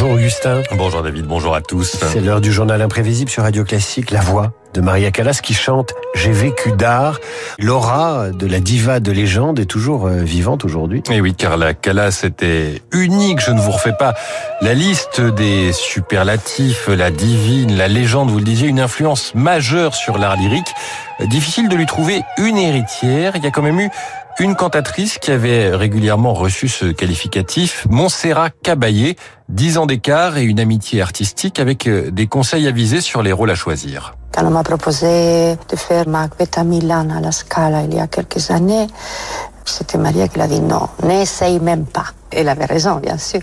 Bonjour Augustin. Bonjour David, bonjour à tous. C'est l'heure du journal imprévisible sur Radio Classique, La Voix de Maria Callas qui chante J'ai vécu d'art. L'aura de la diva de légende est toujours euh, vivante aujourd'hui. Et oui, car la Callas était unique. Je ne vous refais pas la liste des superlatifs, la divine, la légende, vous le disiez, une influence majeure sur l'art lyrique. Difficile de lui trouver une héritière. Il y a quand même eu une cantatrice qui avait régulièrement reçu ce qualificatif, Montserrat Caballé, dix ans d'écart et une amitié artistique avec euh, des conseils avisés sur les rôles à choisir. Quand on m'a proposé de faire Macbeth à Milan à la Scala il y a quelques années, c'était Maria qui l'a dit non, n'essaye même pas. Elle avait raison, bien sûr.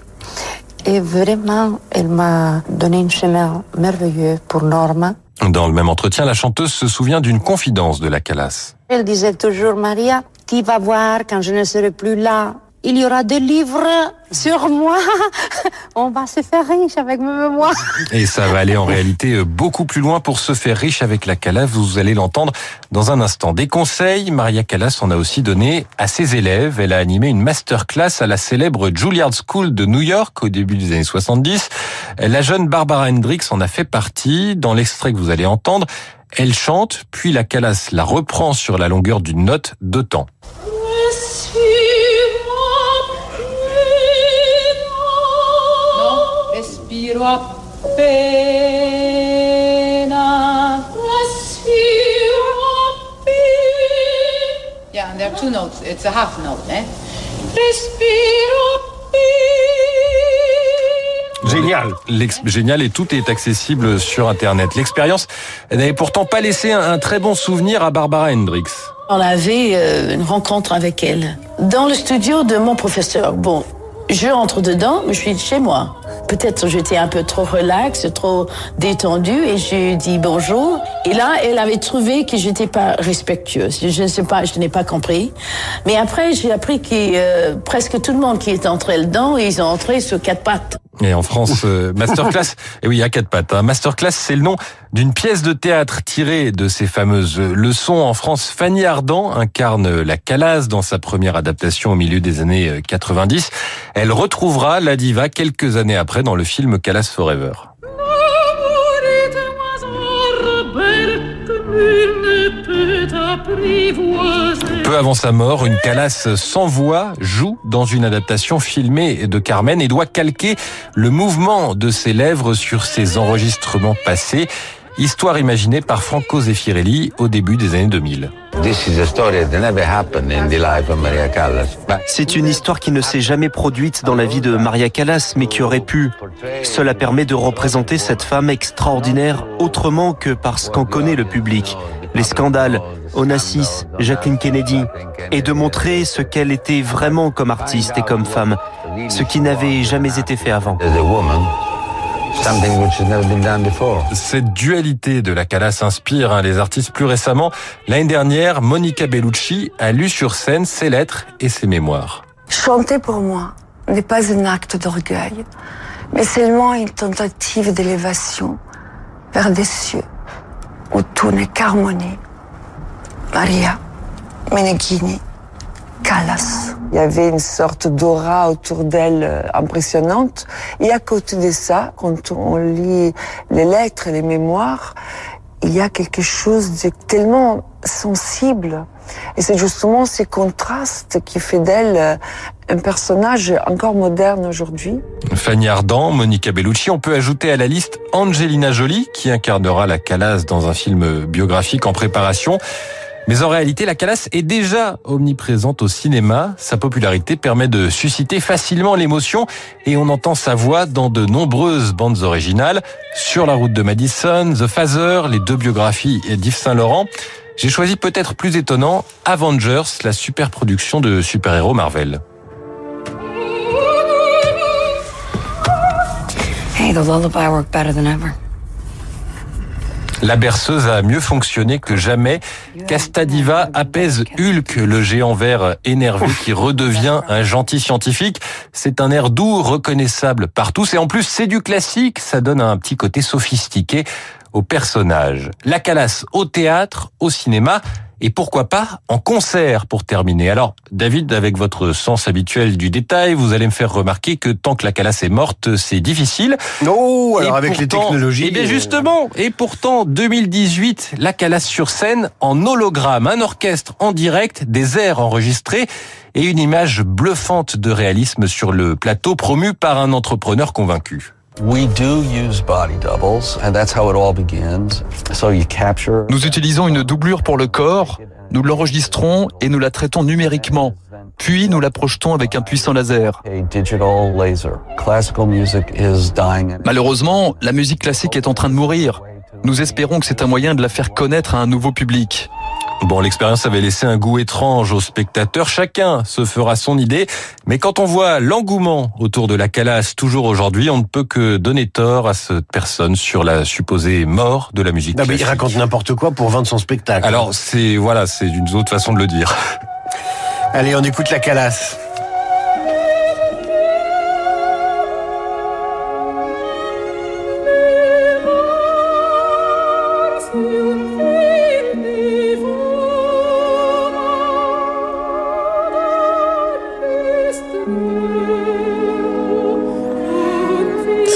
Et vraiment, elle m'a donné une chemin merveilleux pour Norma. Dans le même entretien, la chanteuse se souvient d'une confidence de la Calas. Elle disait toujours, Maria, tu vas voir quand je ne serai plus là? Il y aura des livres sur moi. On va se faire riche avec mes mémoires. Et ça va aller en réalité euh, beaucoup plus loin pour se faire riche avec la Calas. Vous allez l'entendre dans un instant. Des conseils, Maria Callas en a aussi donné à ses élèves. Elle a animé une masterclass à la célèbre Juilliard School de New York au début des années 70. La jeune Barbara Hendricks en a fait partie. Dans l'extrait que vous allez entendre, elle chante, puis la Calas la reprend sur la longueur d'une note de temps. Yeah, and there are two notes. It's a half note, eh? Respiro Génial. Génial et tout est accessible sur Internet. L'expérience n'avait pourtant pas laissé un, très bon souvenir à Barbara Hendricks. On avait euh, une rencontre avec elle dans le studio de mon professeur. Bon, je entre dedans, mais je suis chez moi. Peut-être j'étais un peu trop relax, trop détendu et je dis bonjour. Et là, elle avait trouvé que j'étais pas respectueuse. Je ne sais pas, je n'ai pas compris. Mais après, j'ai appris que euh, presque tout le monde qui est entré dedans, ils ont entré sur quatre pattes. Et en France, euh, masterclass, et oui, à quatre pattes. Hein. Masterclass, c'est le nom d'une pièce de théâtre tirée de ces fameuses leçons. En France, Fanny Ardant incarne la Calas dans sa première adaptation au milieu des années 90. Euh, Elle retrouvera la diva quelques années après dans le film Calas Forever. Peu avant sa mort, une Calas sans voix joue dans une adaptation filmée de Carmen et doit calquer le mouvement de ses lèvres sur ses enregistrements passés. Histoire imaginée par Franco Zeffirelli au début des années 2000. C'est une histoire qui ne s'est jamais produite dans la vie de Maria Callas, mais qui aurait pu. Cela permet de représenter cette femme extraordinaire autrement que parce qu'en connaît le public. Les scandales, Onassis, Jacqueline Kennedy, et de montrer ce qu'elle était vraiment comme artiste et comme femme, ce qui n'avait jamais été fait avant. Cette dualité de la Calas inspire hein, les artistes plus récemment. L'année dernière, Monica Bellucci a lu sur scène ses lettres et ses mémoires. Chanter pour moi n'est pas un acte d'orgueil, mais seulement une tentative d'élévation vers des cieux où tout. Maria Meneghini Callas. Il y avait une sorte d'aura autour d'elle euh, impressionnante. Et à côté de ça, quand on lit les lettres et les mémoires, il y a quelque chose de tellement sensible. Et c'est justement ces contrastes qui fait d'elle euh, un personnage encore moderne aujourd'hui. Fanny Ardant, Monica Bellucci, on peut ajouter à la liste Angelina Jolie, qui incarnera la Calas dans un film biographique en préparation. Mais en réalité, la Calas est déjà omniprésente au cinéma. Sa popularité permet de susciter facilement l'émotion et on entend sa voix dans de nombreuses bandes originales. Sur la route de Madison, The Phaser, les deux biographies d'Yves Saint-Laurent. J'ai choisi peut-être plus étonnant Avengers, la super production de super-héros Marvel. Hey, the lullaby worked better than ever. La berceuse a mieux fonctionné que jamais. Castadiva apaise Hulk, le géant vert énervé qui redevient un gentil scientifique. C'est un air doux, reconnaissable par tous et en plus c'est du classique, ça donne un petit côté sophistiqué au personnage. La calasse au théâtre, au cinéma, et pourquoi pas en concert pour terminer. Alors, David, avec votre sens habituel du détail, vous allez me faire remarquer que tant que la calasse est morte, c'est difficile. Oh, alors avec les technologies. Eh bien justement, et pourtant 2018, la calasse sur scène en hologramme, un orchestre en direct, des airs enregistrés et une image bluffante de réalisme sur le plateau promu par un entrepreneur convaincu. Nous utilisons une doublure pour le corps, nous l'enregistrons et nous la traitons numériquement. Puis nous la projetons avec un puissant laser. Malheureusement, la musique classique est en train de mourir. Nous espérons que c'est un moyen de la faire connaître à un nouveau public. Bon, l'expérience avait laissé un goût étrange aux spectateurs. Chacun se fera son idée. Mais quand on voit l'engouement autour de la calasse toujours aujourd'hui, on ne peut que donner tort à cette personne sur la supposée mort de la musique. Non, mais il raconte n'importe quoi pour vendre son spectacle. Alors, c'est, voilà, c'est une autre façon de le dire. Allez, on écoute la calasse.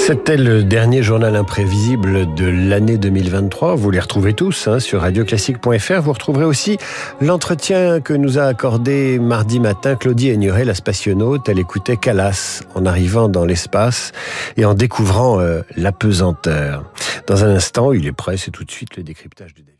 C'était le dernier journal imprévisible de l'année 2023. Vous les retrouvez tous hein, sur radioclassique.fr. Vous retrouverez aussi l'entretien que nous a accordé mardi matin Claudie Aigneret, la spationaute. Elle écoutait Calas en arrivant dans l'espace et en découvrant euh, la pesanteur. Dans un instant, il est prêt, c'est tout de suite le décryptage du David.